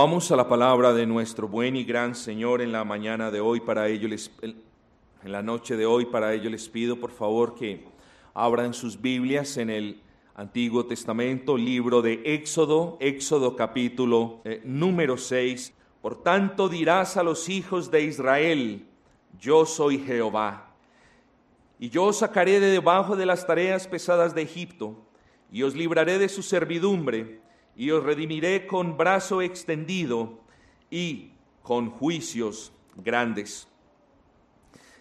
Vamos a la palabra de nuestro buen y gran Señor en la mañana de hoy. Para ello les, en la noche de hoy, para ello les pido por favor que abran sus Biblias en el Antiguo Testamento, libro de Éxodo, Éxodo capítulo eh, número 6. Por tanto dirás a los hijos de Israel, yo soy Jehová, y yo os sacaré de debajo de las tareas pesadas de Egipto, y os libraré de su servidumbre y os redimiré con brazo extendido y con juicios grandes.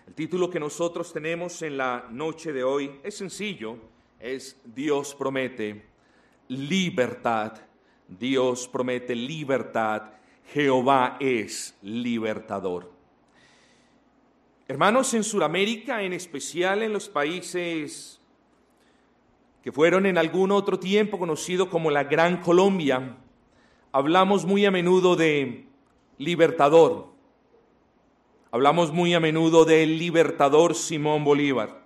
El título que nosotros tenemos en la noche de hoy es sencillo, es Dios promete libertad. Dios promete libertad. Jehová es libertador. Hermanos, en Sudamérica, en especial en los países que fueron en algún otro tiempo conocido como la Gran Colombia, hablamos muy a menudo de libertador. Hablamos muy a menudo del libertador Simón Bolívar.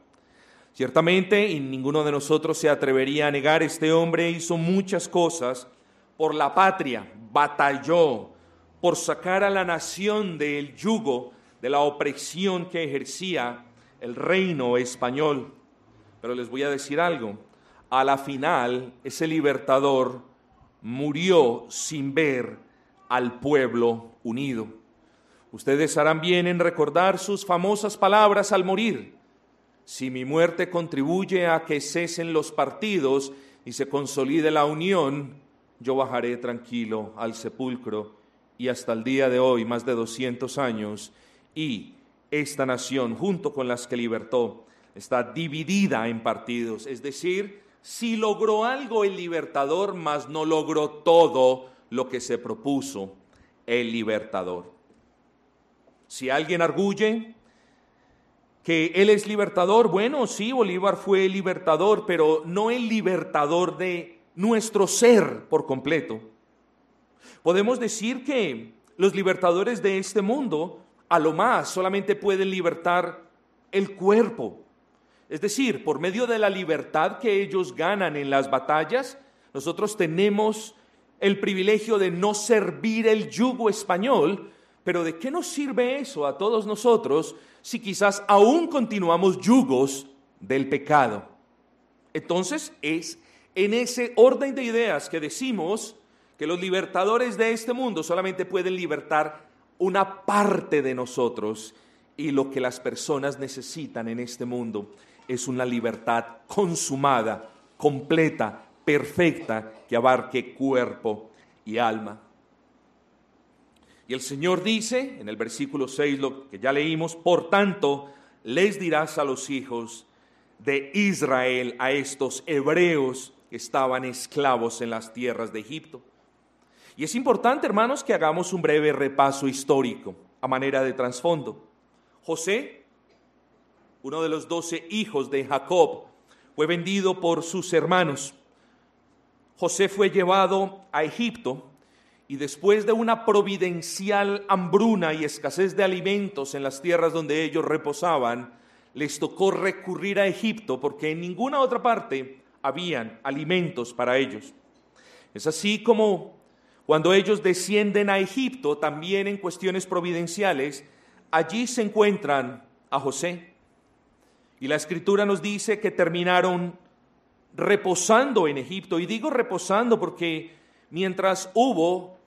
Ciertamente, y ninguno de nosotros se atrevería a negar, este hombre hizo muchas cosas por la patria, batalló por sacar a la nación del yugo de la opresión que ejercía el reino español. Pero les voy a decir algo, a la final ese libertador murió sin ver al pueblo unido. Ustedes harán bien en recordar sus famosas palabras al morir. Si mi muerte contribuye a que cesen los partidos y se consolide la unión, yo bajaré tranquilo al sepulcro y hasta el día de hoy, más de 200 años, y esta nación, junto con las que libertó, está dividida en partidos, es decir, si logró algo el libertador, mas no logró todo lo que se propuso el libertador. Si alguien arguye que él es libertador, bueno, sí, Bolívar fue el libertador, pero no el libertador de nuestro ser por completo. Podemos decir que los libertadores de este mundo, a lo más, solamente pueden libertar el cuerpo, es decir, por medio de la libertad que ellos ganan en las batallas, nosotros tenemos el privilegio de no servir el yugo español, pero ¿de qué nos sirve eso a todos nosotros si quizás aún continuamos yugos del pecado? Entonces es en ese orden de ideas que decimos que los libertadores de este mundo solamente pueden libertar una parte de nosotros y lo que las personas necesitan en este mundo es una libertad consumada, completa, perfecta, que abarque cuerpo y alma. Y el Señor dice en el versículo 6, lo que ya leímos, por tanto, les dirás a los hijos de Israel, a estos hebreos que estaban esclavos en las tierras de Egipto. Y es importante, hermanos, que hagamos un breve repaso histórico a manera de trasfondo. José uno de los doce hijos de Jacob, fue vendido por sus hermanos. José fue llevado a Egipto y después de una providencial hambruna y escasez de alimentos en las tierras donde ellos reposaban, les tocó recurrir a Egipto porque en ninguna otra parte habían alimentos para ellos. Es así como cuando ellos descienden a Egipto, también en cuestiones providenciales, allí se encuentran a José. Y la escritura nos dice que terminaron reposando en Egipto. Y digo reposando porque mientras hubo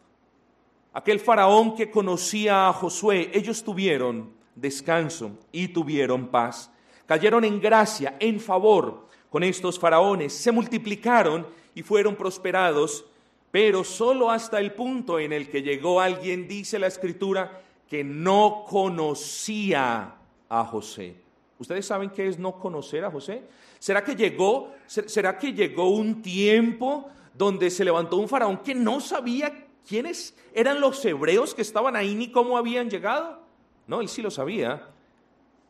aquel faraón que conocía a Josué, ellos tuvieron descanso y tuvieron paz. Cayeron en gracia, en favor con estos faraones, se multiplicaron y fueron prosperados, pero solo hasta el punto en el que llegó alguien, dice la escritura, que no conocía a José. ¿Ustedes saben qué es no conocer a José? ¿Será que llegó, será que llegó un tiempo donde se levantó un faraón que no sabía quiénes eran los hebreos que estaban ahí ni cómo habían llegado? No, él sí lo sabía.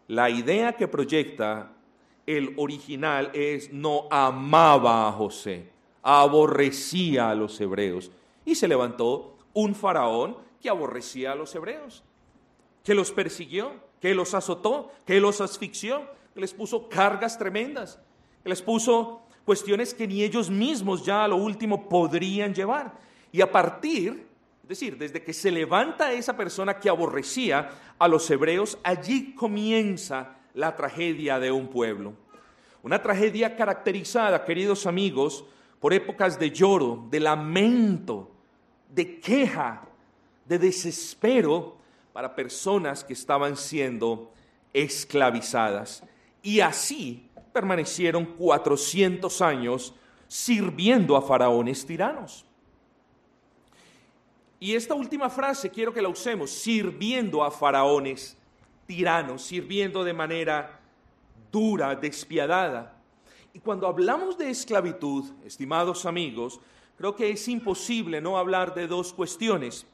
La idea que proyecta el original es no amaba a José, aborrecía a los hebreos. Y se levantó un faraón que aborrecía a los hebreos, que los persiguió, que los azotó, que los asfixió, que les puso cargas tremendas, que les puso cuestiones que ni ellos mismos ya a lo último podrían llevar. Y a partir Es decir, desde que se levanta esa persona que aborrecía a los hebreos, allí comienza la tragedia de un pueblo. Una tragedia caracterizada, queridos amigos, por épocas de lloro, de lamento, de queja, de desespero para personas que estaban siendo esclavizadas. Y así permanecieron 400 años sirviendo a faraones tiranos. Y esta última frase quiero que la usemos, sirviendo a faraones tiranos, sirviendo de manera dura, despiadada. Y cuando hablamos de esclavitud, estimados amigos, creo que es imposible no hablar de dos cuestiones.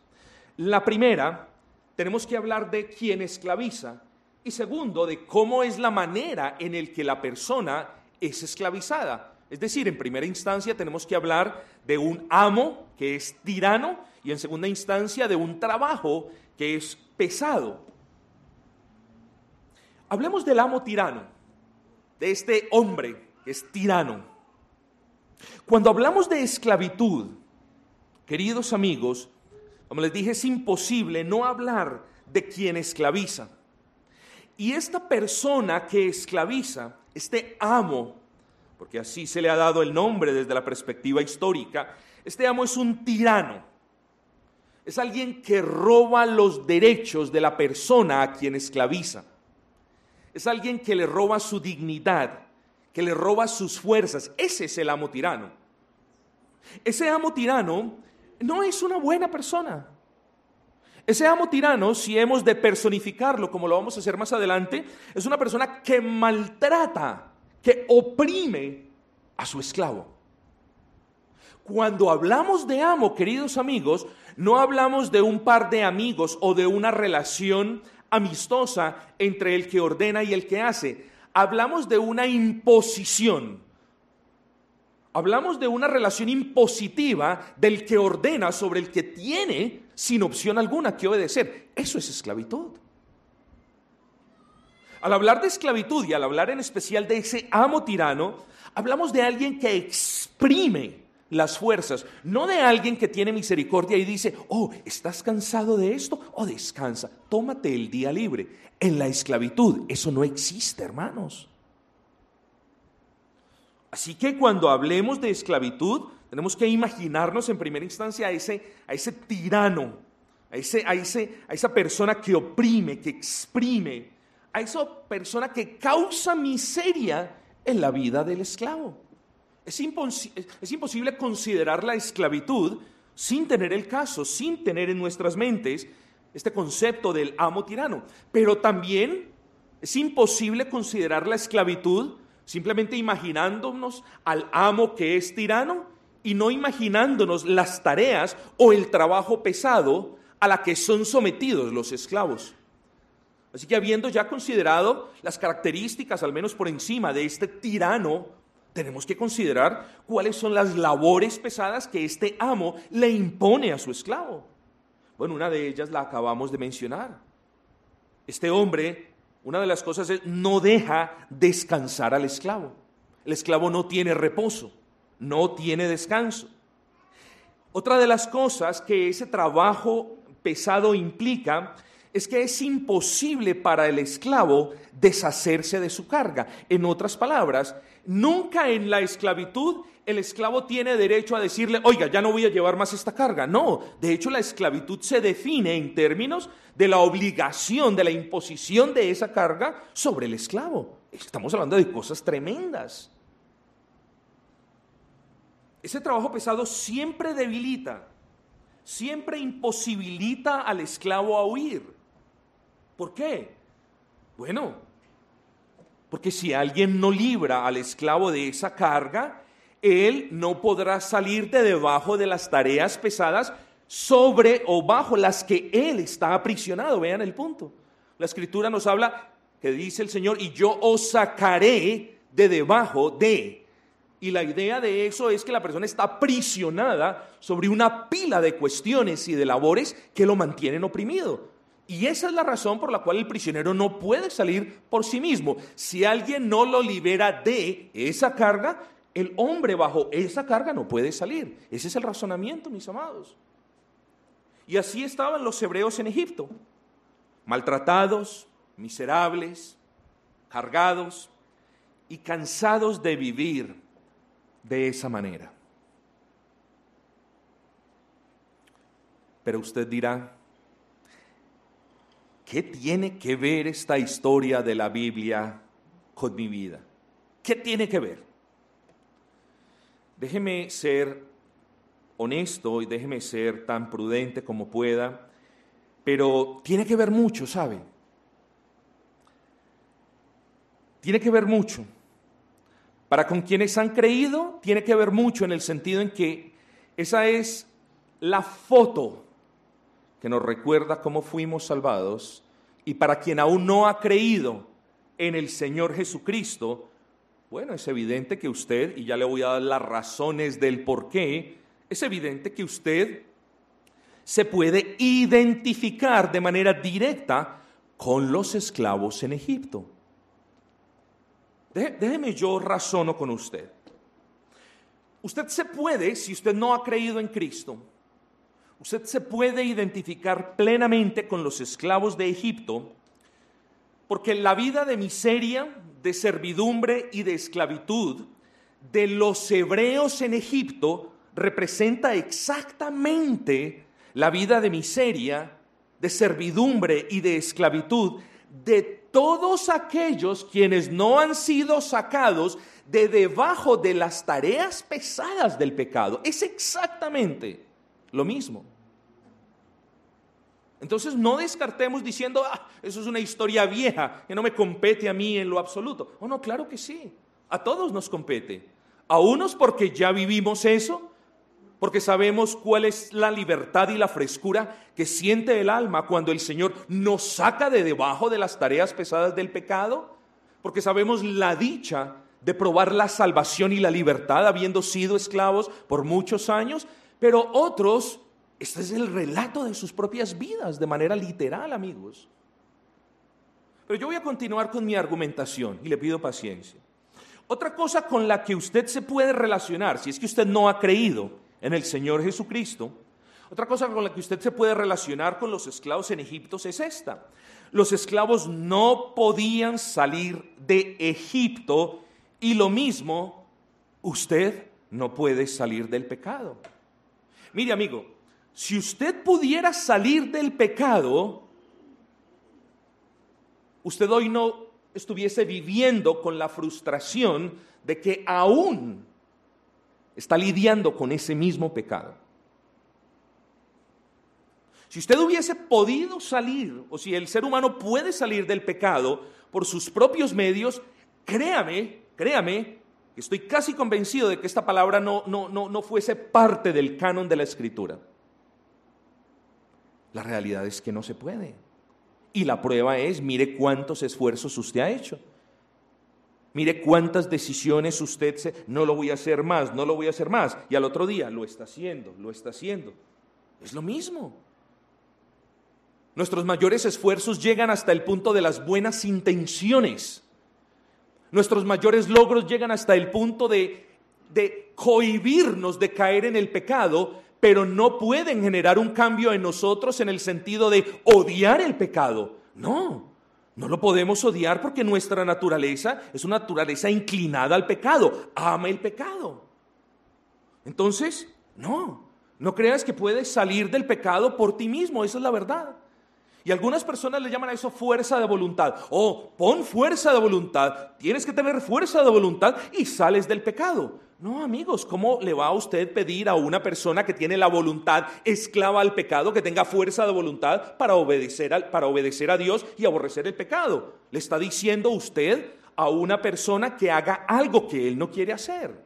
La primera, tenemos que hablar de quién esclaviza. Y segundo, de cómo es la manera en el que la persona es esclavizada. Es decir, en primera instancia tenemos que hablar de un amo que es tirano y en segunda instancia de un trabajo que es pesado. Hablemos del amo tirano, de este hombre que es tirano. Cuando hablamos de esclavitud, queridos amigos, como les dije, es imposible no hablar de quien esclaviza. Y esta persona que esclaviza, este amo, porque así se le ha dado el nombre desde la perspectiva histórica, este amo es un tirano. Es alguien que roba los derechos de la persona a quien esclaviza. Es alguien que le roba su dignidad, que le roba sus fuerzas. Ese es el amo tirano. Ese amo tirano no es una buena persona. Ese amo tirano, si hemos de personificarlo, como lo vamos a hacer más adelante, es una persona que maltrata, que oprime a su esclavo. Cuando hablamos de amo, queridos amigos, no hablamos de un par de amigos o de una relación amistosa entre el que ordena y el que hace. Hablamos de una imposición. Hablamos de una relación impositiva del que ordena sobre el que tiene sin opción alguna que obedecer. Eso es esclavitud. Al hablar de esclavitud y al hablar en especial de ese amo tirano, hablamos de alguien que exprime las fuerzas, no de alguien que tiene misericordia y dice, oh, ¿estás cansado de esto? O oh, descansa, tómate el día libre. En la esclavitud eso no existe, hermanos. Así que cuando hablemos de esclavitud, tenemos que imaginarnos en primera instancia a ese, a ese tirano, a, ese, a, ese, a esa persona que oprime, que exprime, a esa persona que causa miseria en la vida del esclavo. Es, es imposible considerar la esclavitud sin tener el caso, sin tener en nuestras mentes este concepto del amo tirano. Pero también es imposible considerar la esclavitud simplemente imaginándonos al amo que es tirano y no imaginándonos las tareas o el trabajo pesado a la que son sometidos los esclavos. Así que habiendo ya considerado las características, al menos por encima, de este tirano, tenemos que considerar cuáles son las labores pesadas que este amo le impone a su esclavo. Bueno, una de ellas la acabamos de mencionar. Este hombre una de las cosas es no deja descansar al esclavo. El esclavo no tiene reposo, no tiene descanso. Otra de las cosas que ese trabajo pesado implica es que es imposible para el esclavo deshacerse de su carga. En otras palabras, nunca en la esclavitud el esclavo tiene derecho a decirle, oiga, ya no voy a llevar más esta carga. No, de hecho la esclavitud se define en términos de la obligación, de la imposición de esa carga sobre el esclavo. Estamos hablando de cosas tremendas. Ese trabajo pesado siempre debilita, siempre imposibilita al esclavo a huir. ¿Por qué? Bueno, porque si alguien no libra al esclavo de esa carga, él no podrá salir de debajo de las tareas pesadas sobre o bajo las que él está aprisionado. Vean el punto. La escritura nos habla que dice el Señor, y yo os sacaré de debajo de. Y la idea de eso es que la persona está aprisionada sobre una pila de cuestiones y de labores que lo mantienen oprimido. Y esa es la razón por la cual el prisionero no puede salir por sí mismo. Si alguien no lo libera de esa carga, el hombre bajo esa carga no puede salir. Ese es el razonamiento, mis amados. Y así estaban los hebreos en Egipto, maltratados, miserables, cargados y cansados de vivir de esa manera. Pero usted dirá, ¿qué tiene que ver esta historia de la Biblia con mi vida? ¿Qué tiene que ver? Déjeme ser honesto y déjeme ser tan prudente como pueda, pero tiene que ver mucho, ¿sabe? Tiene que ver mucho. Para con quienes han creído, tiene que ver mucho en el sentido en que esa es la foto que nos recuerda cómo fuimos salvados. Y para quien aún no ha creído en el Señor Jesucristo, bueno, es evidente que usted, y ya le voy a dar las razones del por qué, es evidente que usted se puede identificar de manera directa con los esclavos en Egipto. Déjeme yo razono con usted. Usted se puede, si usted no ha creído en Cristo, usted se puede identificar plenamente con los esclavos de Egipto, porque la vida de miseria, de servidumbre y de esclavitud de los hebreos en Egipto representa exactamente la vida de miseria, de servidumbre y de esclavitud de todos aquellos quienes no han sido sacados de debajo de las tareas pesadas del pecado. Es exactamente lo mismo. Entonces no descartemos diciendo, ah, eso es una historia vieja que no me compete a mí en lo absoluto. Oh, no, claro que sí. A todos nos compete. A unos porque ya vivimos eso, porque sabemos cuál es la libertad y la frescura que siente el alma cuando el Señor nos saca de debajo de las tareas pesadas del pecado, porque sabemos la dicha de probar la salvación y la libertad habiendo sido esclavos por muchos años, pero otros, este es el relato de sus propias vidas de manera literal, amigos. Pero yo voy a continuar con mi argumentación y le pido paciencia. Otra cosa con la que usted se puede relacionar, si es que usted no ha creído, en el Señor Jesucristo. Otra cosa con la que usted se puede relacionar con los esclavos en Egipto es esta. Los esclavos no podían salir de Egipto y lo mismo, usted no puede salir del pecado. Mire amigo, si usted pudiera salir del pecado, usted hoy no estuviese viviendo con la frustración de que aún está lidiando con ese mismo pecado. Si usted hubiese podido salir, o si el ser humano puede salir del pecado por sus propios medios, créame, créame, estoy casi convencido de que esta palabra no, no, no, no fuese parte del canon de la escritura. La realidad es que no se puede. Y la prueba es, mire cuántos esfuerzos usted ha hecho. Mire cuántas decisiones usted se, no lo voy a hacer más, no lo voy a hacer más, y al otro día lo está haciendo, lo está haciendo. Es lo mismo. Nuestros mayores esfuerzos llegan hasta el punto de las buenas intenciones. Nuestros mayores logros llegan hasta el punto de, de cohibirnos de caer en el pecado, pero no pueden generar un cambio en nosotros en el sentido de odiar el pecado. No, no lo podemos odiar porque nuestra naturaleza es una naturaleza inclinada al pecado, ama el pecado. Entonces, no, no creas que puedes salir del pecado por ti mismo, esa es la verdad. Y algunas personas le llaman a eso fuerza de voluntad. Oh, pon fuerza de voluntad, tienes que tener fuerza de voluntad y sales del pecado. No, amigos, ¿cómo le va a usted pedir a una persona que tiene la voluntad esclava al pecado, que tenga fuerza de voluntad para obedecer, para obedecer a Dios y aborrecer el pecado? Le está diciendo usted a una persona que haga algo que él no quiere hacer.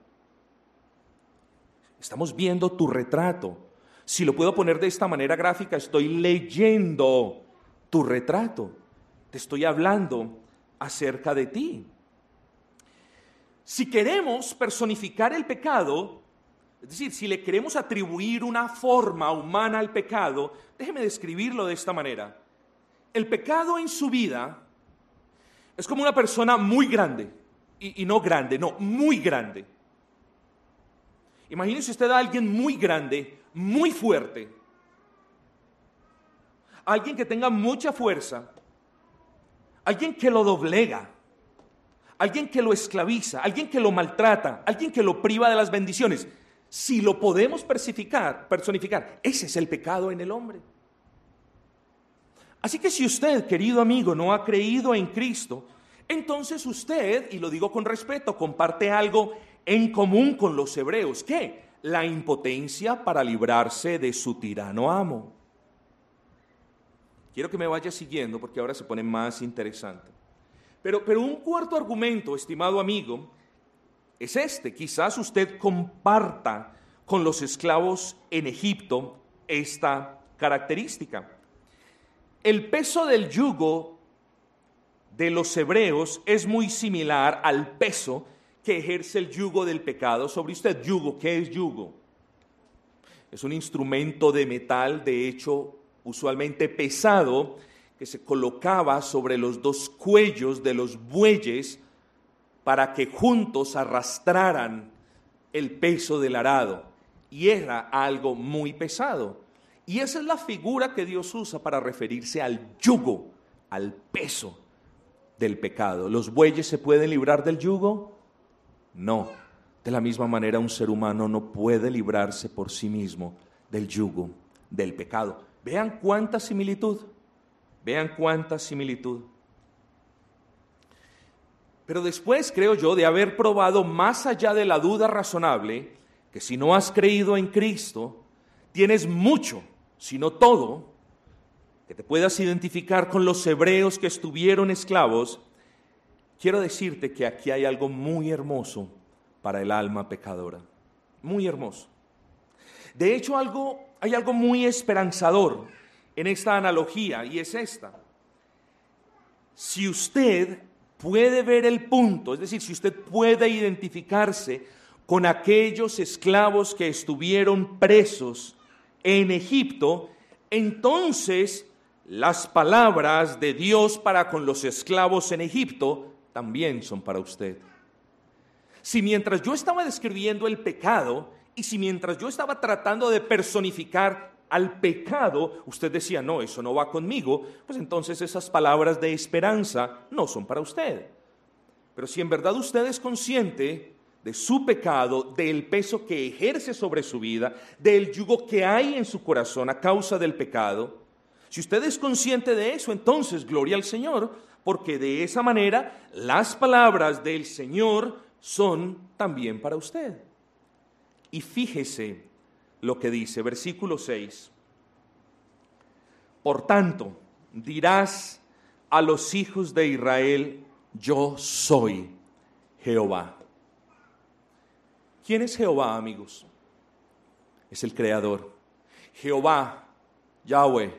Estamos viendo tu retrato. Si lo puedo poner de esta manera gráfica, estoy leyendo tu retrato. Te estoy hablando acerca de ti. Si queremos personificar el pecado, es decir, si le queremos atribuir una forma humana al pecado, déjeme describirlo de esta manera. El pecado en su vida es como una persona muy grande, y, no grande, no, muy grande. Imagínese usted a alguien muy grande, muy fuerte, alguien que tenga mucha fuerza, alguien que lo doblega, alguien que lo esclaviza, alguien que lo maltrata, alguien que lo priva de las bendiciones. Si lo podemos personificar, ese es el pecado en el hombre. Así que si usted, querido amigo, no ha creído en Cristo, entonces usted, y lo digo con respeto, comparte algo en común con los hebreos. ¿Qué? La impotencia para librarse de su tirano amo. Quiero que me vaya siguiendo porque ahora se pone más interesante. Pero, pero un cuarto argumento, estimado amigo, es este. Quizás usted comparta con los esclavos en Egipto esta característica. El peso del yugo de los hebreos es muy similar al peso que ejerce el yugo del pecado sobre usted. Yugo, ¿qué es yugo? Es un instrumento de metal, de hecho, usualmente pesado, que se colocaba sobre los dos cuellos de los bueyes para que juntos arrastraran el peso del arado. Y era algo muy pesado. Y esa es la figura que Dios usa para referirse al yugo, al peso del pecado. ¿Los bueyes se pueden librar del yugo? No. De la misma manera un ser humano no puede librarse por sí mismo del yugo, del pecado. Vean cuánta similitud, vean cuánta similitud. Pero después, creo yo, de haber probado más allá de la duda razonable, que si no has creído en Cristo, tienes mucho, si no todo, que te puedas identificar con los hebreos que estuvieron esclavos, quiero decirte que aquí hay algo muy hermoso para el alma pecadora. Muy hermoso. De hecho, algo hay algo muy esperanzador en esta analogía y es esta. Si usted puede ver el punto, es decir, si usted puede identificarse con aquellos esclavos que estuvieron presos en Egipto, entonces las palabras de Dios para con los esclavos en Egipto también son para usted. Si mientras yo estaba describiendo el pecado, y si mientras yo estaba tratando de personificar al pecado, usted decía, no, eso no va conmigo, pues entonces esas palabras de esperanza no son para usted. Pero si en verdad usted es consciente de su pecado, del peso que ejerce sobre su vida, del yugo que hay en su corazón a causa del pecado, si usted es consciente de eso, entonces gloria al Señor, porque de esa manera las palabras del Señor son también para usted. Y fíjese lo que dice, versículo 6. Por tanto, dirás a los hijos de Israel, yo soy Jehová. ¿Quién es Jehová, amigos? Es el Creador. Jehová, Yahweh,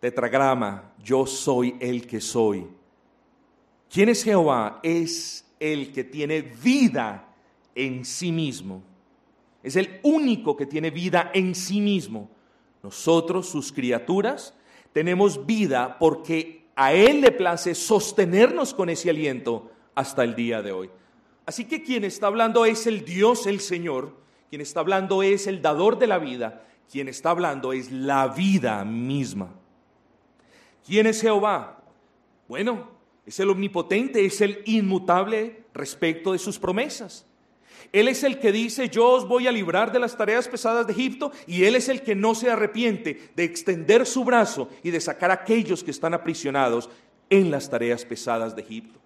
tetragrama, yo soy el que soy. ¿Quién es Jehová? Es el que tiene vida en sí mismo. Es el único que tiene vida en sí mismo. Nosotros, sus criaturas, tenemos vida porque a Él le place sostenernos con ese aliento hasta el día de hoy. Así que quien está hablando es el Dios, el Señor. Quien está hablando es el dador de la vida. Quien está hablando es la vida misma. ¿Quién es Jehová? Bueno, es el omnipotente, es el inmutable respecto de sus promesas. Él es el que dice, yo os voy a librar de las tareas pesadas de Egipto, y Él es el que no se arrepiente de extender su brazo y de sacar a aquellos que están aprisionados en las tareas pesadas de Egipto.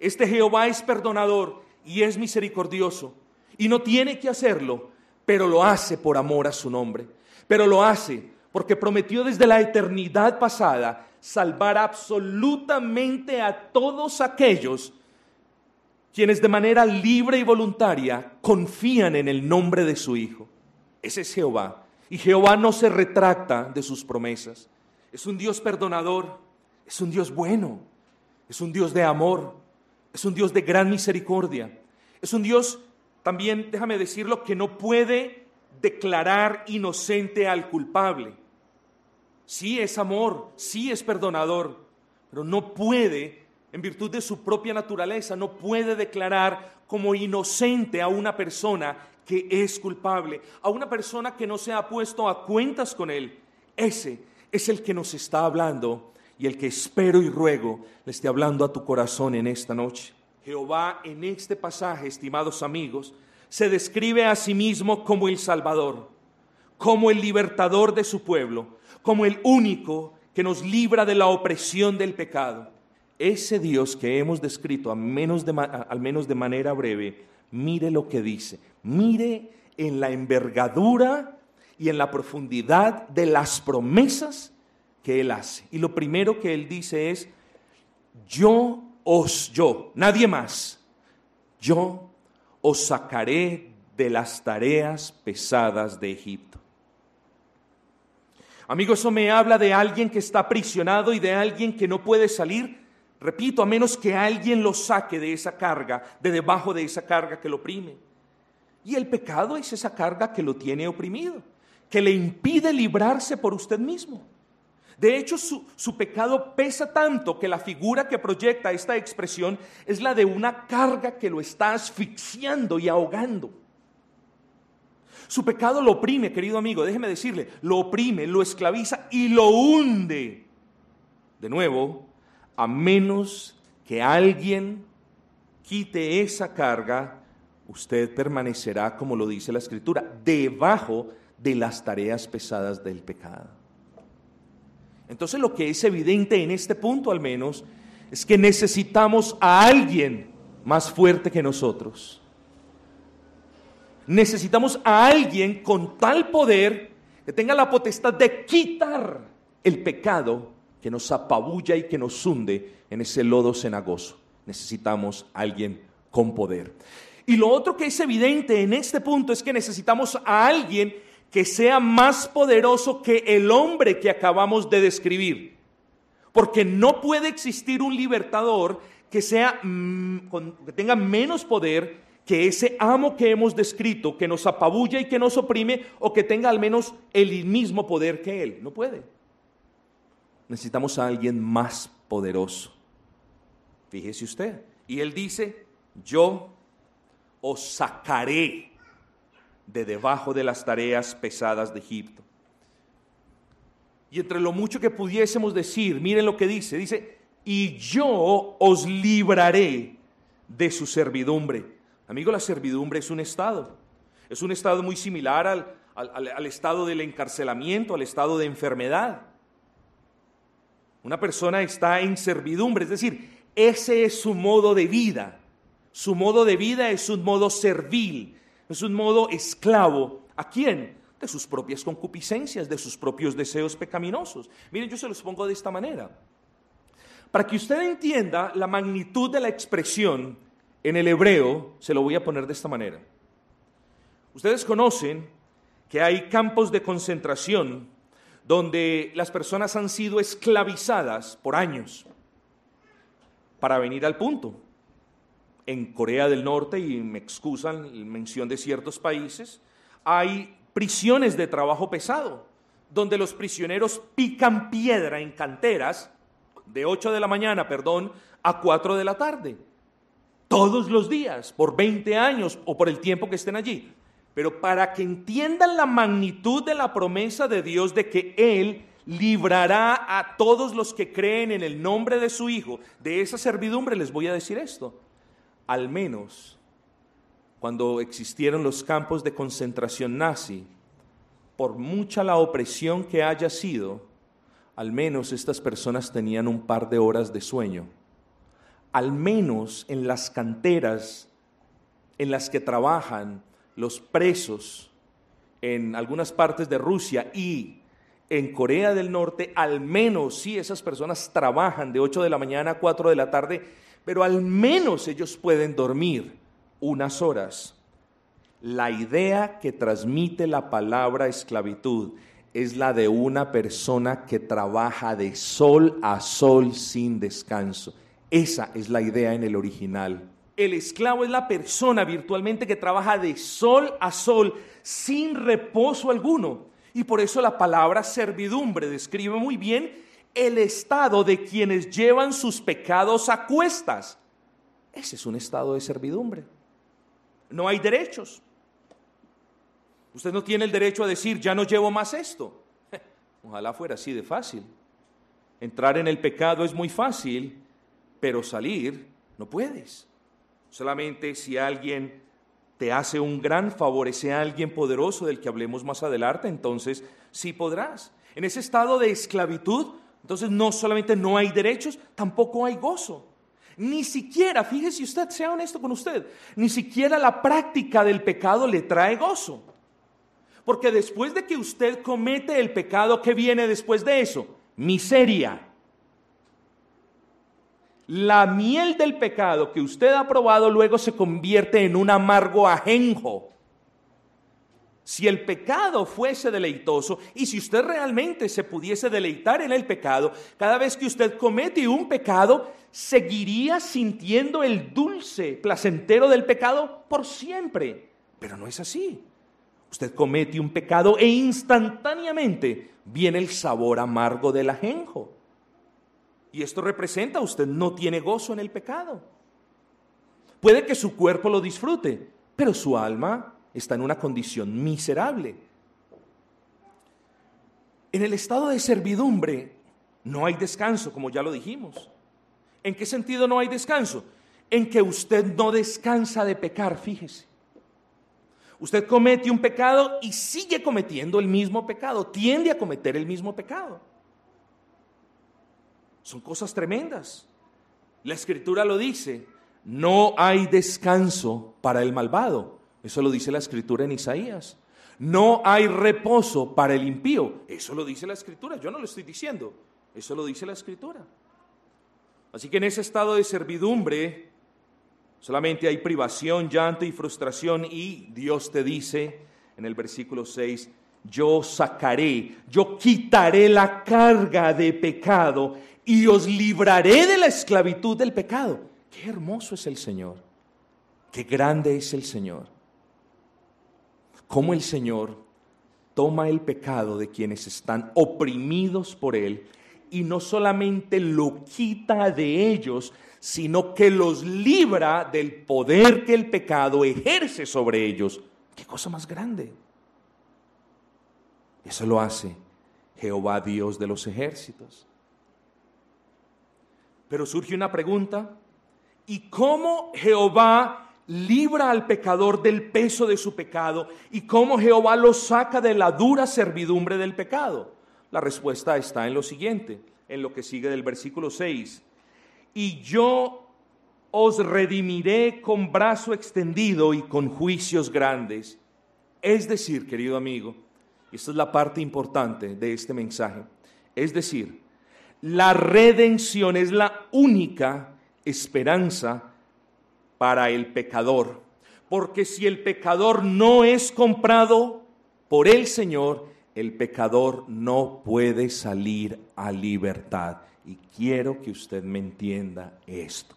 Este Jehová es perdonador y es misericordioso, y no tiene que hacerlo, pero lo hace por amor a su nombre, pero lo hace porque prometió desde la eternidad pasada salvar absolutamente a todos aquellos quienes de manera libre y voluntaria confían en el nombre de su Hijo. Ese es Jehová. Y Jehová no se retracta de sus promesas. Es un Dios perdonador, es un Dios bueno, es un Dios de amor, es un Dios de gran misericordia. Es un Dios, también déjame decirlo, que no puede declarar inocente al culpable. Sí es amor, sí es perdonador, pero no puede en virtud de su propia naturaleza, no puede declarar como inocente a una persona que es culpable, a una persona que no se ha puesto a cuentas con él. Ese es el que nos está hablando y el que espero y ruego le esté hablando a tu corazón en esta noche. Jehová en este pasaje, estimados amigos, se describe a sí mismo como el Salvador, como el libertador de su pueblo, como el único que nos libra de la opresión del pecado. Ese Dios que hemos descrito, al menos de manera breve, mire lo que dice, mire en la envergadura y en la profundidad de las promesas que Él hace. Y lo primero que Él dice es, yo os, yo, nadie más, yo os sacaré de las tareas pesadas de Egipto. Amigo, eso me habla de alguien que está aprisionado y de alguien que no puede salir. Repito, a menos que alguien lo saque de esa carga, de debajo de esa carga que lo oprime. Y el pecado es esa carga que lo tiene oprimido, que le impide librarse por usted mismo. De hecho, su, su, pecado pesa tanto que la figura que proyecta esta expresión es la de una carga que lo está asfixiando y ahogando. Su pecado lo oprime, querido amigo, déjeme decirle, lo oprime, lo esclaviza y lo hunde. De nuevo, a menos que alguien quite esa carga, usted permanecerá, como lo dice la Escritura, debajo de las tareas pesadas del pecado. Entonces lo que es evidente en este punto al menos es que necesitamos a alguien más fuerte que nosotros. Necesitamos a alguien con tal poder que tenga la potestad de quitar el pecado que nos apabulla y que nos hunde en ese lodo cenagoso. Necesitamos alguien con poder. Y lo otro que es evidente en este punto es que necesitamos a alguien que sea más poderoso que el hombre que acabamos de describir. Porque no puede existir un libertador que, sea, mm, que tenga menos poder que ese amo que hemos descrito, que nos apabulla y que nos oprime, o que tenga al menos el mismo poder que él. No puede. Necesitamos a alguien más poderoso. Fíjese usted. Y él dice, yo os sacaré de debajo de las tareas pesadas de Egipto. Y entre lo mucho que pudiésemos decir, miren lo que dice, dice, y yo os libraré de su servidumbre. Amigo, la servidumbre es un estado. Es un estado muy similar al, al, estado del encarcelamiento, al estado de enfermedad. Una persona está en servidumbre, es decir, ese es su modo de vida. Su modo de vida es un modo servil, es un modo esclavo. ¿A quién? De sus propias concupiscencias, de sus propios deseos pecaminosos. Miren, yo se los pongo de esta manera. Para que usted entienda la magnitud de la expresión en el hebreo se lo voy a poner de esta manera. Ustedes conocen que hay campos de concentración donde las personas han sido esclavizadas por años. Para venir al punto, en Corea del Norte, y me excusan mención de ciertos países, hay prisiones de trabajo pesado, donde los prisioneros pican piedra en canteras de 8 de la mañana, perdón, a 4 de la tarde todos los días, por 20 años o por el tiempo que estén allí. Pero para que entiendan la magnitud de la promesa de Dios de que Él librará a todos los que creen en el nombre de su Hijo de esa servidumbre, les voy a decir esto. Al menos cuando existieron los campos de concentración nazi, por mucha la opresión que haya sido, al menos estas personas tenían un par de horas de sueño al menos en las canteras en las que trabajan los presos en algunas partes de Rusia y en Corea del Norte, al menos sí esas personas trabajan de 8 de la mañana a 4 de la tarde, pero al menos ellos pueden dormir unas horas. La idea que transmite la palabra esclavitud es la de una persona que trabaja de sol a sol sin descanso. Esa es la idea en el original. El esclavo es la persona virtualmente que trabaja de sol a sol sin reposo alguno. Y por eso la palabra servidumbre describe muy bien el estado de quienes llevan sus pecados a cuestas. Ese es un estado de servidumbre. No hay derechos. Usted no tiene el derecho a decir, ya no llevo más esto. ojalá fuera así de fácil. Entrar en el pecado es muy fácil, pero salir no puedes. Solamente si alguien te hace un gran favor, ese alguien poderoso del que hablemos más adelante, entonces sí podrás. En ese estado de esclavitud, entonces no solamente no hay derechos, tampoco hay gozo. Ni siquiera, fíjese usted, sea honesto con usted, ni siquiera la práctica del pecado le trae gozo. Porque después de que usted comete el pecado, ¿qué viene después de eso? Miseria. La miel del pecado que usted ha probado luego se convierte en un amargo ajenjo. Si el pecado fuese deleitoso y si usted realmente se pudiese deleitar en el pecado, cada vez que usted comete un pecado, seguiría sintiendo el dulce, placentero del pecado por siempre. Pero no es así. Usted comete un pecado e instantáneamente viene el sabor amargo del ajenjo. Y esto representa, usted no tiene gozo en el pecado. Puede que su cuerpo lo disfrute, pero su alma está en una condición miserable. En el estado de servidumbre no hay descanso, como ya lo dijimos. ¿En qué sentido no hay descanso? En que usted no descansa de pecar, fíjese. Usted comete un pecado y sigue cometiendo el mismo pecado, tiende a cometer el mismo pecado. Son cosas tremendas. La escritura lo dice, no hay descanso para el malvado. Eso lo dice la escritura en Isaías. No hay reposo para el impío. Eso lo dice la escritura. Yo no lo estoy diciendo. Eso lo dice la escritura. Así que en ese estado de servidumbre solamente hay privación, llanto y frustración y Dios te dice en el versículo 6, yo sacaré, yo quitaré la carga de pecado y os libraré de la esclavitud del pecado. Qué hermoso es el Señor. Qué grande es el Señor cómo el Señor toma el pecado de quienes están oprimidos por Él y no solamente lo quita de ellos, sino que los libra del poder que el pecado ejerce sobre ellos. ¿Qué cosa más grande? Eso lo hace Jehová Dios de los ejércitos. Pero surge una pregunta, ¿y cómo Jehová libra al pecador del peso de su pecado y cómo Jehová lo saca de la dura servidumbre del pecado? La respuesta está en lo siguiente, en lo que sigue del versículo 6. Y yo os redimiré con brazo extendido y con juicios grandes. Es decir, querido amigo, esta es la parte importante de este mensaje, es decir, la redención es la única esperanza para el pecador. Porque si el pecador no es comprado por el Señor, el pecador no puede salir a libertad. Y quiero que usted me entienda esto.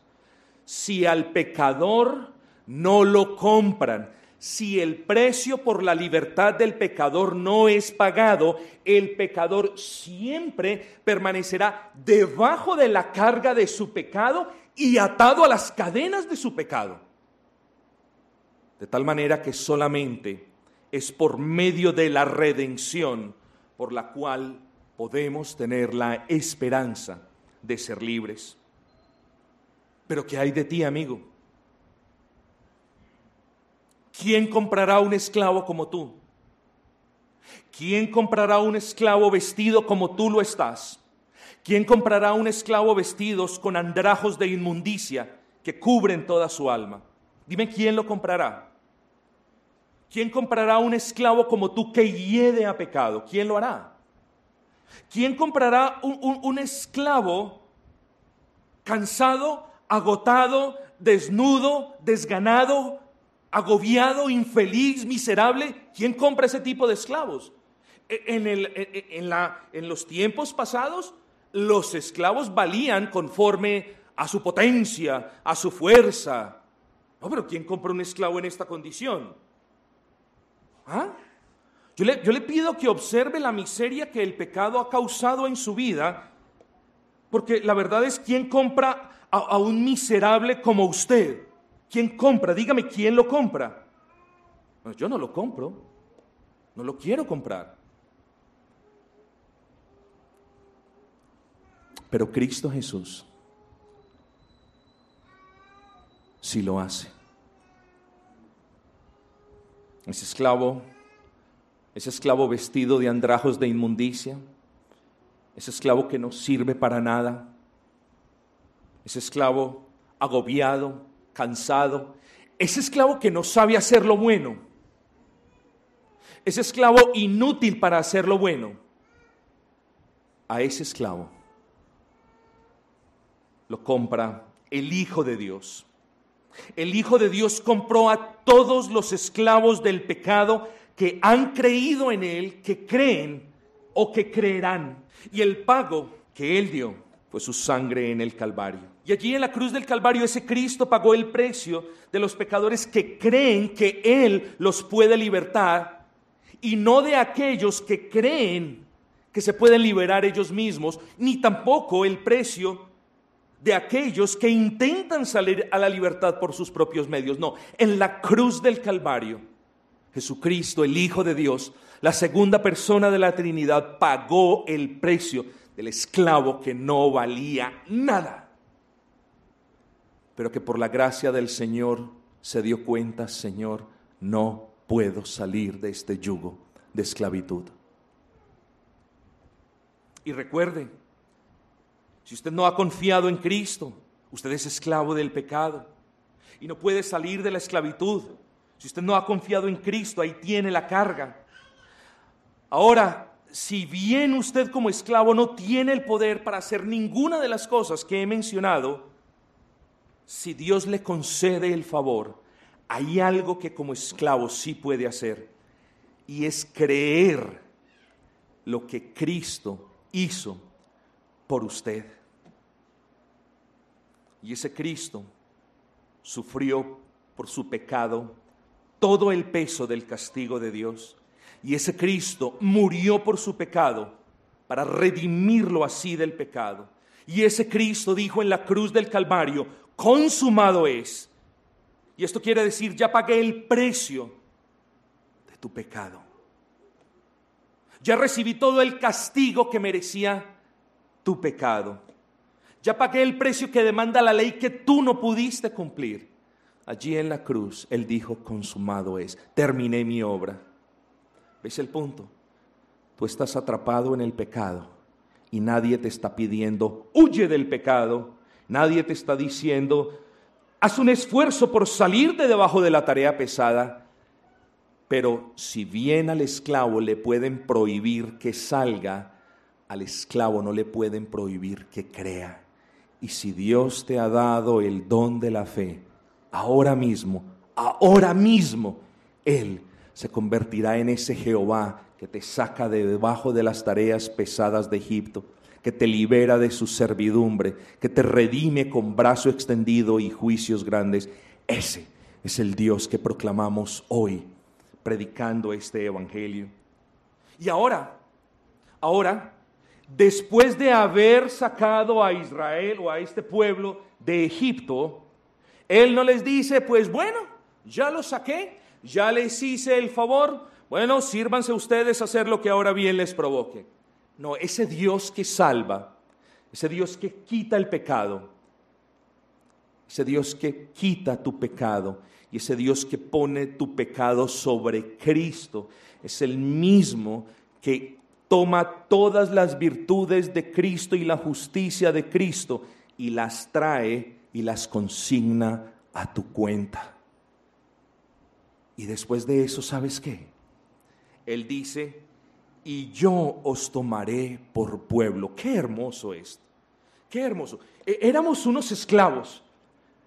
Si al pecador no lo compran, si el precio por la libertad del pecador no es pagado, el pecador siempre permanecerá debajo de la carga de su pecado y atado a las cadenas de su pecado. De tal manera que solamente es por medio de la redención por la cual podemos tener la esperanza de ser libres. Pero ¿qué hay de ti, amigo? ¿Quién comprará un esclavo como tú? ¿Quién comprará un esclavo vestido como tú lo estás? ¿Quién comprará un esclavo vestidos con andrajos de inmundicia que cubren toda su alma? Dime quién lo comprará. ¿Quién comprará un esclavo como tú que hiede a pecado? ¿Quién lo hará? ¿Quién comprará un, un esclavo cansado, agotado, desnudo, desganado, agobiado, infeliz, miserable? ¿Quién compra ese tipo de esclavos? E, en, el, e, e, en, la, en los tiempos pasados los esclavos valían conforme a su potencia, a su fuerza. No, pero ¿quién compra un esclavo en esta condición? ¿Ah? Yo, le, pido que observe la miseria que el pecado ha causado en su vida, porque la verdad es, ¿quién compra a, a un miserable como usted? ¿Quién compra? Dígame, ¿quién lo compra? yo no lo compro, no lo quiero comprar. Pero Cristo Jesús sí lo hace. Ese esclavo, ese esclavo vestido de andrajos de inmundicia, ese esclavo que no sirve para nada, ese esclavo agobiado, cansado, ese esclavo que no sabe hacer lo bueno, ese esclavo inútil para hacer lo bueno, a ese esclavo lo compra el Hijo de Dios. El Hijo de Dios compró a todos los esclavos del pecado que han creído en Él, que creen o que creerán. Y el pago que Él dio fue su sangre en el Calvario. Y allí en la cruz del Calvario ese Cristo pagó el precio de los pecadores que creen que Él los puede libertar y no de aquellos que creen que se pueden liberar ellos mismos, ni tampoco el precio de aquellos que intentan salir a la libertad por sus propios medios. No, en la cruz del Calvario, Jesucristo, el Hijo de Dios, la segunda persona de la Trinidad, pagó el precio del esclavo que no valía nada, pero que por la gracia del Señor se dio cuenta, Señor, no puedo salir de este yugo de esclavitud. Y recuerde, si usted no ha confiado en Cristo, usted es esclavo del pecado y no puede salir de la esclavitud. Si usted no ha confiado en Cristo, ahí tiene la carga. Ahora, si bien usted como esclavo no tiene el poder para hacer ninguna de las cosas que he mencionado, si Dios le concede el favor, hay algo que como esclavo sí puede hacer, y es creer lo que Cristo hizo por usted. Y ese Cristo sufrió por su pecado todo el peso del castigo de Dios. Y ese Cristo murió por su pecado para redimirlo así del pecado. Y ese Cristo dijo en la cruz del Calvario, consumado es. Y esto quiere decir, ya pagué el precio de tu pecado. Ya recibí todo el castigo que merecía tu pecado. Ya pagué el precio que demanda la ley que tú no pudiste cumplir. Allí en la cruz, Él dijo, consumado es, terminé mi obra. ¿Ves el punto? Tú estás atrapado en el pecado y nadie te está pidiendo, huye del pecado. Nadie te está diciendo, haz un esfuerzo por salir de debajo de la tarea pesada. Pero si bien al esclavo le pueden prohibir que salga, al esclavo no le pueden prohibir que crea. Y si Dios te ha dado el don de la fe, ahora mismo, ahora mismo, Él se convertirá en ese Jehová que te saca de debajo de las tareas pesadas de Egipto, que te libera de su servidumbre, que te redime con brazo extendido y juicios grandes. Ese es el Dios que proclamamos hoy, predicando este Evangelio. Y ahora, ahora, después de haber sacado a Israel o a este pueblo de Egipto, Él no les dice, pues bueno, ya lo saqué, ya les hice el favor, bueno, sírvanse ustedes a hacer lo que ahora bien les provoque. No, ese Dios que salva, ese Dios que quita el pecado, ese Dios que quita tu pecado y ese Dios que pone tu pecado sobre Cristo, es el mismo que toma todas las virtudes de Cristo y la justicia de Cristo y las trae y las consigna a tu cuenta. Y después de eso, ¿sabes qué? Él dice, y yo os tomaré por pueblo. Qué hermoso esto. Qué hermoso. E, éramos unos esclavos.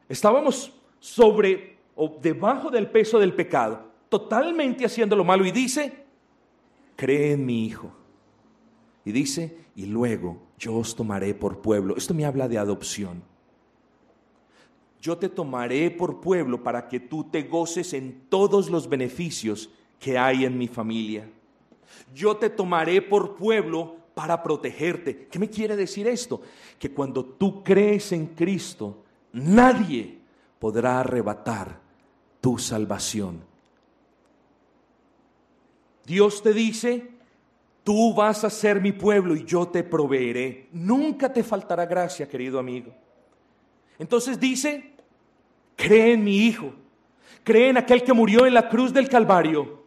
Estábamos sobre o debajo del peso del pecado, totalmente haciendo lo malo. Y dice, cree en mi Hijo y dice, y luego yo os tomaré por pueblo. Esto me habla de adopción. Yo te tomaré por pueblo para que tú te goces en todos los beneficios que hay en mi familia. Yo te tomaré por pueblo para protegerte. ¿Qué me quiere decir esto? Que cuando tú crees en Cristo, nadie podrá arrebatar tu salvación. Dios te dice, Tú vas a ser mi pueblo y yo te proveeré. Nunca te faltará gracia, querido amigo. Entonces dice, cree en mi Hijo, cree en aquel que murió en la cruz del Calvario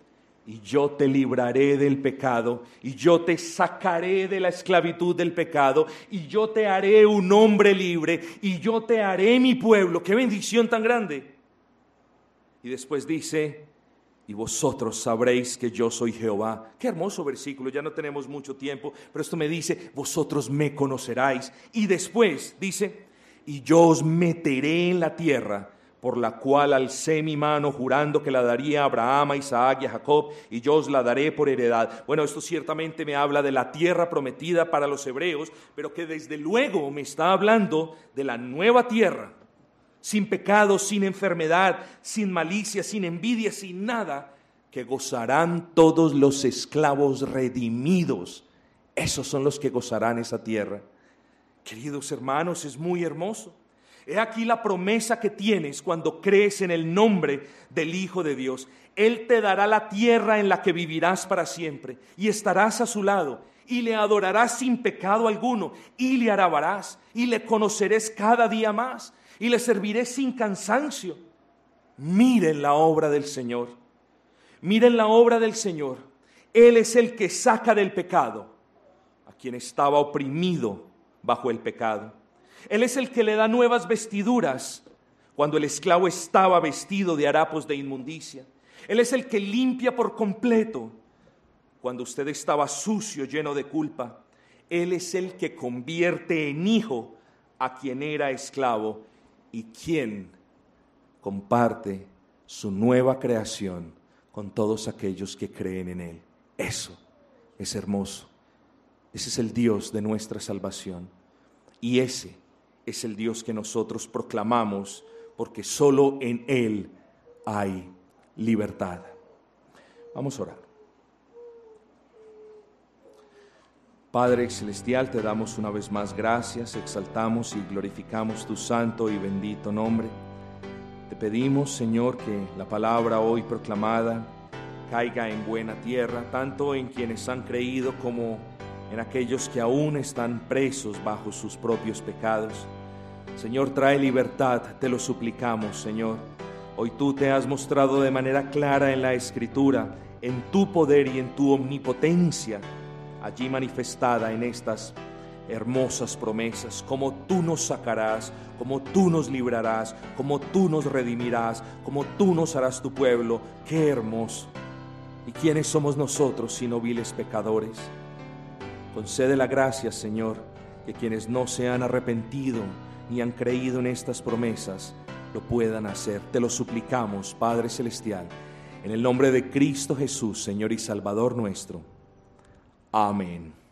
y yo te libraré del pecado, y yo te sacaré de la esclavitud del pecado, y yo te haré un hombre libre, y yo te haré mi pueblo. Qué bendición tan grande. Y después dice, y vosotros sabréis que yo soy Jehová. Qué hermoso versículo, ya no tenemos mucho tiempo, pero esto me dice, vosotros me conoceráis. Y después dice, y yo os meteré en la tierra por la cual alcé mi mano jurando que la daría a Abraham, a Isaac y a Jacob, y yo os la daré por heredad. Bueno, esto ciertamente me habla de la tierra prometida para los hebreos, pero que desde luego me está hablando de la nueva tierra, sin pecado, sin enfermedad, sin malicia, sin envidia, sin nada, que gozarán todos los esclavos redimidos. Esos son los que gozarán esa tierra. Queridos hermanos, es muy hermoso. He aquí la promesa que tienes cuando crees en el nombre del Hijo de Dios. Él te dará la tierra en la que vivirás para siempre y estarás a su lado y le adorarás sin pecado alguno y le alabarás y le conocerás cada día más y le serviré sin cansancio. Miren la obra del Señor. Miren la obra del Señor. Él es el que saca del pecado a quien estaba oprimido bajo el pecado. Él es el que le da nuevas vestiduras cuando el esclavo estaba vestido de harapos de inmundicia. Él es el que limpia por completo cuando usted estaba sucio, lleno de culpa. Él es el que convierte en hijo a quien era esclavo y quien comparte su nueva creación con todos aquellos que creen en Él. Eso es hermoso. Ese es el Dios de nuestra salvación. Y ese es el Dios que nosotros proclamamos, porque solo en Él hay libertad. Vamos a orar. Padre Celestial, te damos una vez más gracias, exaltamos y glorificamos tu santo y bendito nombre. Te pedimos, Señor, que la palabra hoy proclamada caiga en buena tierra, tanto en quienes han creído como en aquellos que aún están presos bajo sus propios pecados. Señor, trae libertad, te lo suplicamos, Señor. Hoy tú te has mostrado de manera clara en la Escritura, en tu poder y en tu omnipotencia, allí manifestada en estas hermosas promesas, como tú nos sacarás, como tú nos librarás, como tú nos redimirás, como tú nos harás tu pueblo. Qué hermoso. ¿Y quiénes somos nosotros sino viles pecadores? Concede la gracia, Señor, que quienes no se han arrepentido ni han creído en estas promesas lo puedan hacer. Te lo suplicamos, Padre Celestial, en el nombre de Cristo Jesús, Señor y Salvador nuestro. Amén.